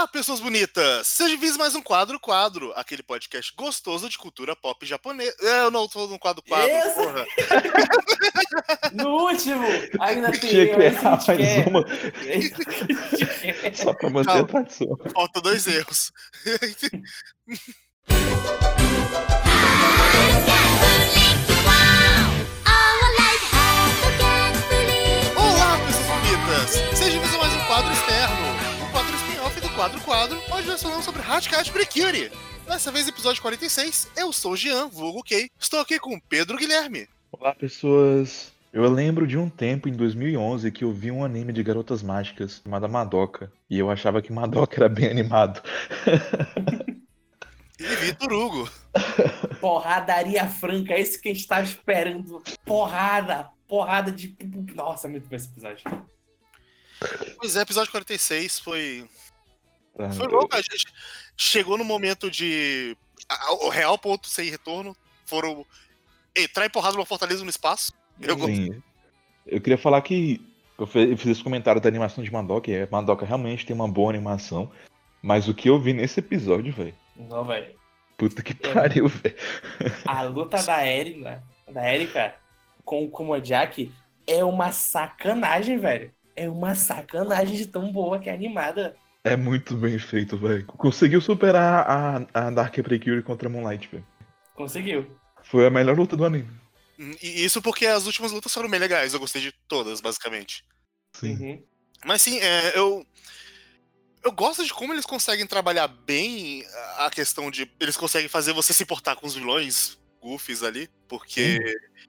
Olá, pessoas bonitas! Seja bem-vindos mais um Quadro Quadro, aquele podcast gostoso de cultura pop japonesa. É, Eu não tô no quadro quadro, Isso. porra. No último, ainda tem Tinha que errar que mais quer. uma, só pra manter Calma. a tradição. Faltam dois erros. falamos sobre Hatcat Precure. Dessa vez, episódio 46, eu sou o Jean, vulgo Kei. Estou aqui com o Pedro Guilherme. Olá, pessoas. Eu lembro de um tempo, em 2011, que eu vi um anime de garotas mágicas chamado Madoka. E eu achava que Madoka era bem animado. E Vitor Hugo. Porradaria franca, esse que a gente tava esperando. Porrada, porrada de. Nossa, muito bom esse episódio. Pois é, episódio 46 foi Foi louco, a gente chegou no momento de. O real ponto sem retorno foram entrar em porrada numa fortaleza no espaço. Eu. Sim. Eu queria falar que eu fiz esse comentário da animação de Madoka, e é, Madoka realmente tem uma boa animação. Mas o que eu vi nesse episódio, velho. Não, velho. Puta que pariu, velho. A luta da Erika, da Erika com o Komojaki é uma sacanagem, velho. É uma sacanagem de tão boa que é animada. É muito bem feito, velho. Conseguiu superar a, a Dark Precure contra a Moonlight, velho. Conseguiu. Foi a melhor luta do anime. E isso porque as últimas lutas foram bem legais, eu gostei de todas, basicamente. Sim. Uhum. Mas sim, é, eu. Eu gosto de como eles conseguem trabalhar bem a questão de. Eles conseguem fazer você se importar com os vilões goofies ali, porque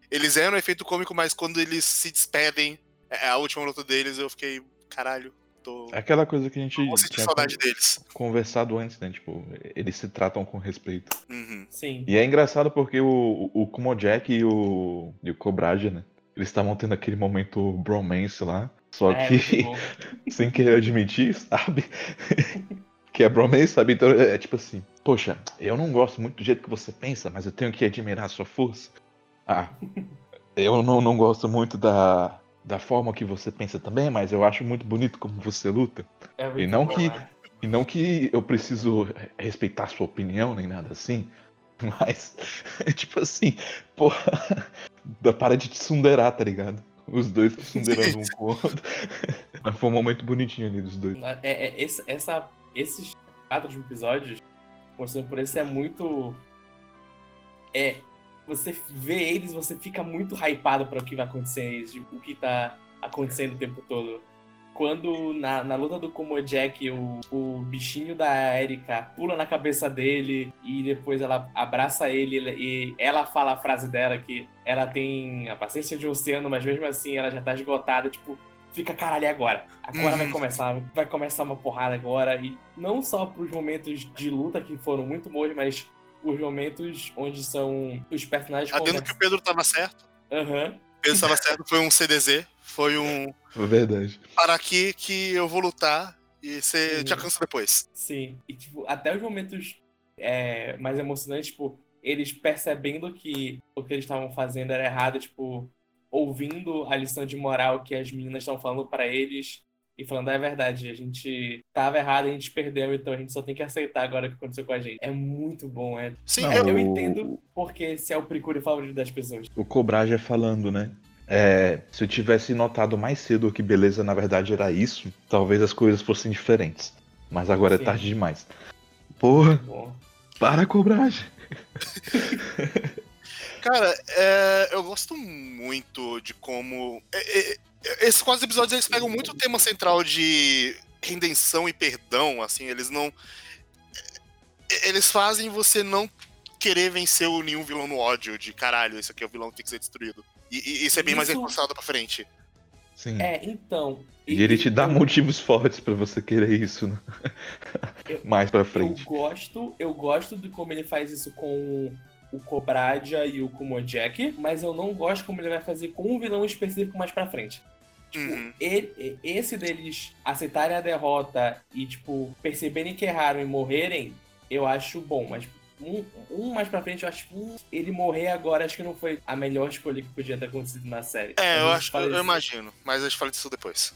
eles eram um efeito cômico, mas quando eles se despedem, é a última luta deles, eu fiquei. Caralho, tô. É aquela coisa que a gente Vou sentir tinha saudade deles. conversado antes, né? Tipo, eles se tratam com respeito. Uhum. Sim. E é engraçado porque o, o Kumojak e o, e o Kobraja, né? Eles estavam tendo aquele momento bromance lá. Só É, que, sem querer admitir, sabe? que é bromance, sabe? Então é tipo assim: Poxa, eu não gosto muito do jeito que você pensa, mas eu tenho que admirar a sua força. Ah, eu não, não gosto muito da, da forma que você pensa também, mas eu acho muito bonito como você luta. É E não bom, que- né? E não que eu preciso respeitar sua opinião nem nada assim, mas tipo assim, porra, para de te sunderar, tá ligado? Os dois sunderando um com o outro. Mas foi um momento bonitinho ali dos dois. É, é, esse, essa, esses quatro episódios, mostrando por isso, é muito. É. Você vê eles, você fica muito hypado para o que vai acontecer, o que tá acontecendo o tempo todo. Quando na, na luta do Komojak, o, o bichinho da Erika pula na cabeça dele e depois ela abraça ele e ela fala a frase dela que ela tem a paciência de um oceano, mas mesmo assim ela já tá esgotada, tipo, fica caralho agora. Agora vai Uhum. começar, vai começar uma porrada agora. E não só pros momentos de luta que foram muito bons, mas os momentos onde são os personagens Adendo que o Pedro tava certo. Aham. O Pedro tava certo, foi um CDZ, foi um. Foi verdade. Para aqui que eu vou lutar e você Sim. já cansa depois. Sim. E tipo, até os momentos é, mais emocionantes, tipo, eles percebendo que o que eles estavam fazendo era errado, tipo, ouvindo a lição de moral que as meninas estão falando pra eles e falando, "Ah, é verdade, a gente tava errado, a gente perdeu, então a gente só tem que aceitar agora o que aconteceu com a gente. É muito bom, é. Sim, Não, eu, entendo porque esse é o precure favorito das pessoas. O Kobraja falando, né? É, se eu tivesse notado mais cedo que beleza na verdade era isso, talvez as coisas fossem diferentes. Mas agora Sim. é tarde demais. Porra, Bom. para Kobraja. Cara, é, eu gosto muito de como. é, é, é, esses quatro episódios eles pegam muito o tema central de redenção e perdão, assim, eles não. Eles fazem você não querer vencer o nenhum vilão no ódio, de caralho, esse aqui é o vilão que tem que ser destruído. E, e isso é bem mais Isso- reforçado pra frente. Sim. É, então. E ele te dá eu- motivos fortes pra você querer isso, né? Eu- Mais pra Eu frente. gosto, eu gosto de como ele faz isso com o Kobradia e o Kumojak, mas eu não gosto como ele vai fazer com um vilão específico mais pra frente. Tipo, Uhum. ele- esse deles aceitarem a derrota e, tipo, perceberem que erraram e morrerem, eu acho bom, mas um, um mais pra frente, eu acho que um, ele morrer agora, acho que não foi a melhor escolha que podia ter acontecido na série. É, eu gente acho, eu, eu imagino, mas a gente fala disso depois.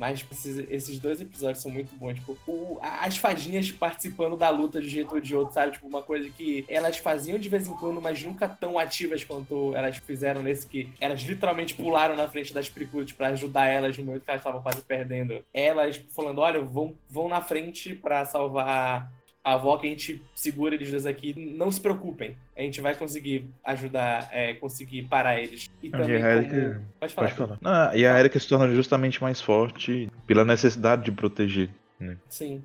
Mas tipo, esses, esses dois episódios são muito bons. Tipo, o- as fadinhas participando da luta de um jeito ou de outro, sabe? Tipo, uma coisa que elas faziam de vez em quando, mas nunca tão ativas quanto elas fizeram nesse que elas literalmente pularam na frente das Pricuts pra ajudar elas no momento que elas estavam quase perdendo. Elas falando, olha, vão, vão na frente pra salvar a avó que a gente segura eles dois aqui. Não se preocupem. A gente vai conseguir ajudar, é, conseguir parar eles. E E também a como... Erika- Pode falar. Pode falar. E a Erika se torna justamente mais forte pela necessidade de proteger. Sim.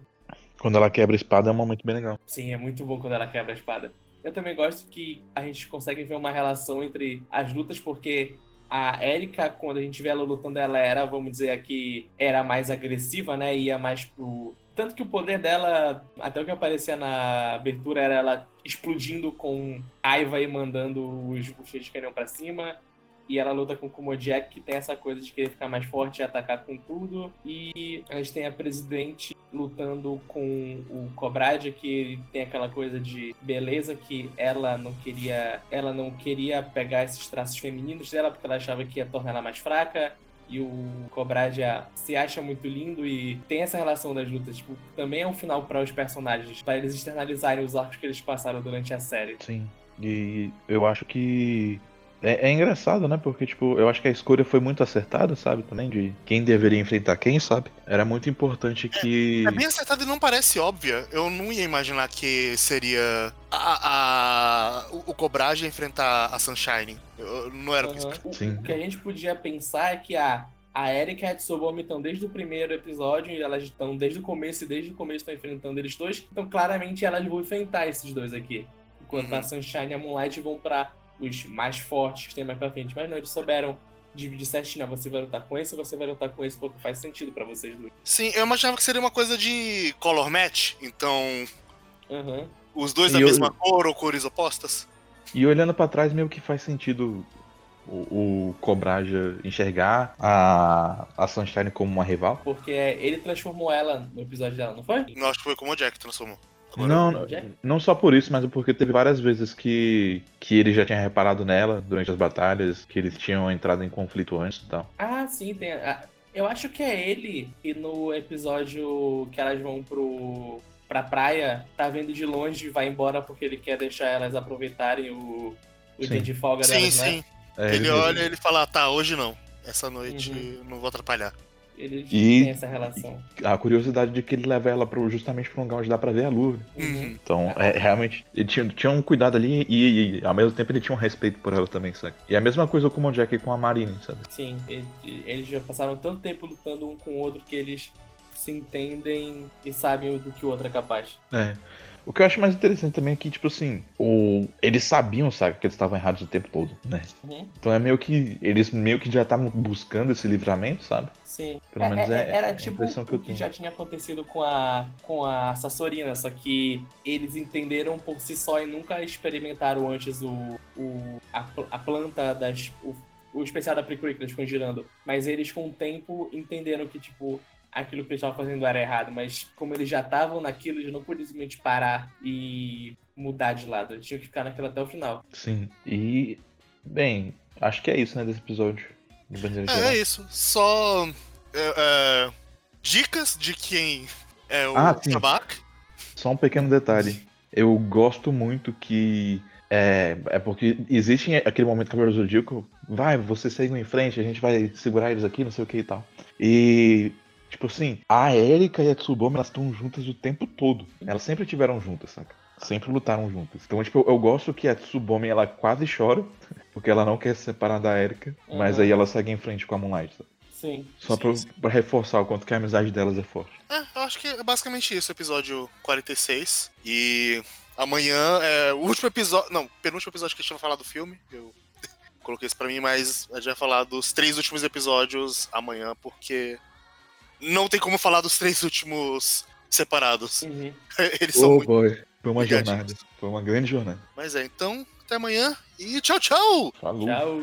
Quando ela quebra a espada é um momento bem legal. Sim, é muito bom quando ela quebra a espada. Eu também gosto que a gente consegue ver uma relação entre as lutas, porque a Erika, quando a gente vê ela lutando, ela era, vamos dizer aqui, era mais agressiva, né? Ia mais pro. Tanto que o poder dela, até o que aparecia na abertura, era ela explodindo com raiva e mandando os bucheiros de canhão pra cima. E ela luta com o Kumojak, que tem essa coisa de querer ficar mais forte e atacar com tudo. E a gente tem a Presidente lutando com o Cobradia, que tem aquela coisa de beleza que ela não queria, ela não queria pegar esses traços femininos dela porque ela achava que ia tornar ela mais fraca. E o Cobradia se acha muito lindo e tem essa relação das lutas. Tipo, também é um final para os personagens, para eles externalizarem os arcos que eles passaram durante a série. Sim. E eu acho que. É, é engraçado, né? Porque, tipo, eu acho que a escolha foi muito acertada, sabe? Também de quem deveria enfrentar quem, sabe? Era muito importante que. É bem acertado e não parece óbvia. Eu não ia imaginar que seria a, a- o, o Cobrage enfrentar a Sunshine. Eu- não era o que Aham. O- Sim. O que a gente podia pensar é que a, a Erika e a Tsubomi estão desde o primeiro episódio, e elas estão desde o começo, e desde o começo estão enfrentando eles dois. Então, claramente, elas vão enfrentar esses dois aqui. Enquanto Uhum. a Sunshine e a Moonlight vão pra os mais fortes que tem mais pra frente. Mas não, eles souberam dividir certinho. né? Você vai lutar com esse, você vai lutar com esse, porque faz sentido pra vocês dois. Sim, eu imaginava que seria uma coisa de color match. Então, Aham. os dois E da eu- mesma cor ou cores opostas. E olhando pra trás, meio que faz sentido o, o Cobraja enxergar a, a Sunshine como uma rival. Porque ele transformou ela no episódio dela, não foi? Não acho que foi como o Jack transformou. Não, o Jack? não só por isso, mas porque teve várias vezes que, que ele já tinha reparado nela durante as batalhas, que eles tinham entrado em conflito antes e tal. Ah, sim, tem. ah, Eu acho que é ele que no episódio que elas vão pro pra praia, tá vendo de longe e vai embora porque ele quer deixar elas aproveitarem o, o Sim. dia de folga Sim, delas, né? sim. É, ele mesmo. olha e ele fala, tá, hoje não. Essa noite Uhum. não vou atrapalhar. Ele E- tem essa relação. A curiosidade de que ele leva ela pro, justamente pra um lugar onde dá pra ver a lua. Uhum. Então, é, realmente, ele tinha, tinha um cuidado ali e, e, ao mesmo tempo ele tinha um respeito por ela também, sabe? E a mesma coisa com o Jack e com a Marine, sabe? Sim, ele- eles já passaram tanto tempo lutando um com o outro que eles se entendem e sabem do que o outro é capaz. É. O que eu acho mais interessante também é que, tipo assim, o... eles sabiam, sabe, que eles estavam errados o tempo todo, né? Uhum. Então é meio que. Eles meio que já estavam buscando esse livramento, sabe? Sim. Pelo É- menos é- é- era é a tipo impressão que eu que já tinha acontecido com a, com a Sassorina, só que eles entenderam por si só e nunca experimentaram antes o, o, a, a planta das. O, o especial da que eles ficam girando. Mas eles, com o tempo, entenderam que, tipo, aquilo que eles estavam fazendo era errado. Mas como eles já estavam naquilo, eles não podiam simplesmente parar e mudar de lado. Eles tinham que ficar naquilo até o final. Sim. E. Bem, acho que é isso, né, desse episódio. É, é isso. Só é, é, dicas de quem é o Ah. Só um pequeno detalhe. Eu gosto muito que. É, é porque existe aquele momento que o Zodíaco vai, vocês seguem em frente, a gente vai segurar eles aqui, não sei o que e tal. E, tipo assim, a Erika e a Tsubomi, elas estão juntas o tempo todo. Elas sempre tiveram juntas, saca? Sempre lutaram juntas. Então, tipo, eu, eu gosto que a Tsubomi, ela quase chora, porque ela não quer se separar da Erika, mas Uhum. aí ela segue em frente com a Moonlight. sabe? Sim. Só Sim, pra, sim. pra reforçar o quanto que a amizade delas é forte. É, eu acho que é basicamente isso, episódio 46. E amanhã é o último episódio. Não, penúltimo episódio que a gente vai falar do filme. Eu coloquei isso pra mim, mas a gente vai falar dos três últimos episódios amanhã, porque não tem como falar dos três últimos separados. Uhum. Eles são muito. boy. Foi uma jornada. Foi uma grande jornada. Mas é, então, até amanhã e tchau, tchau! Falou. Tchau.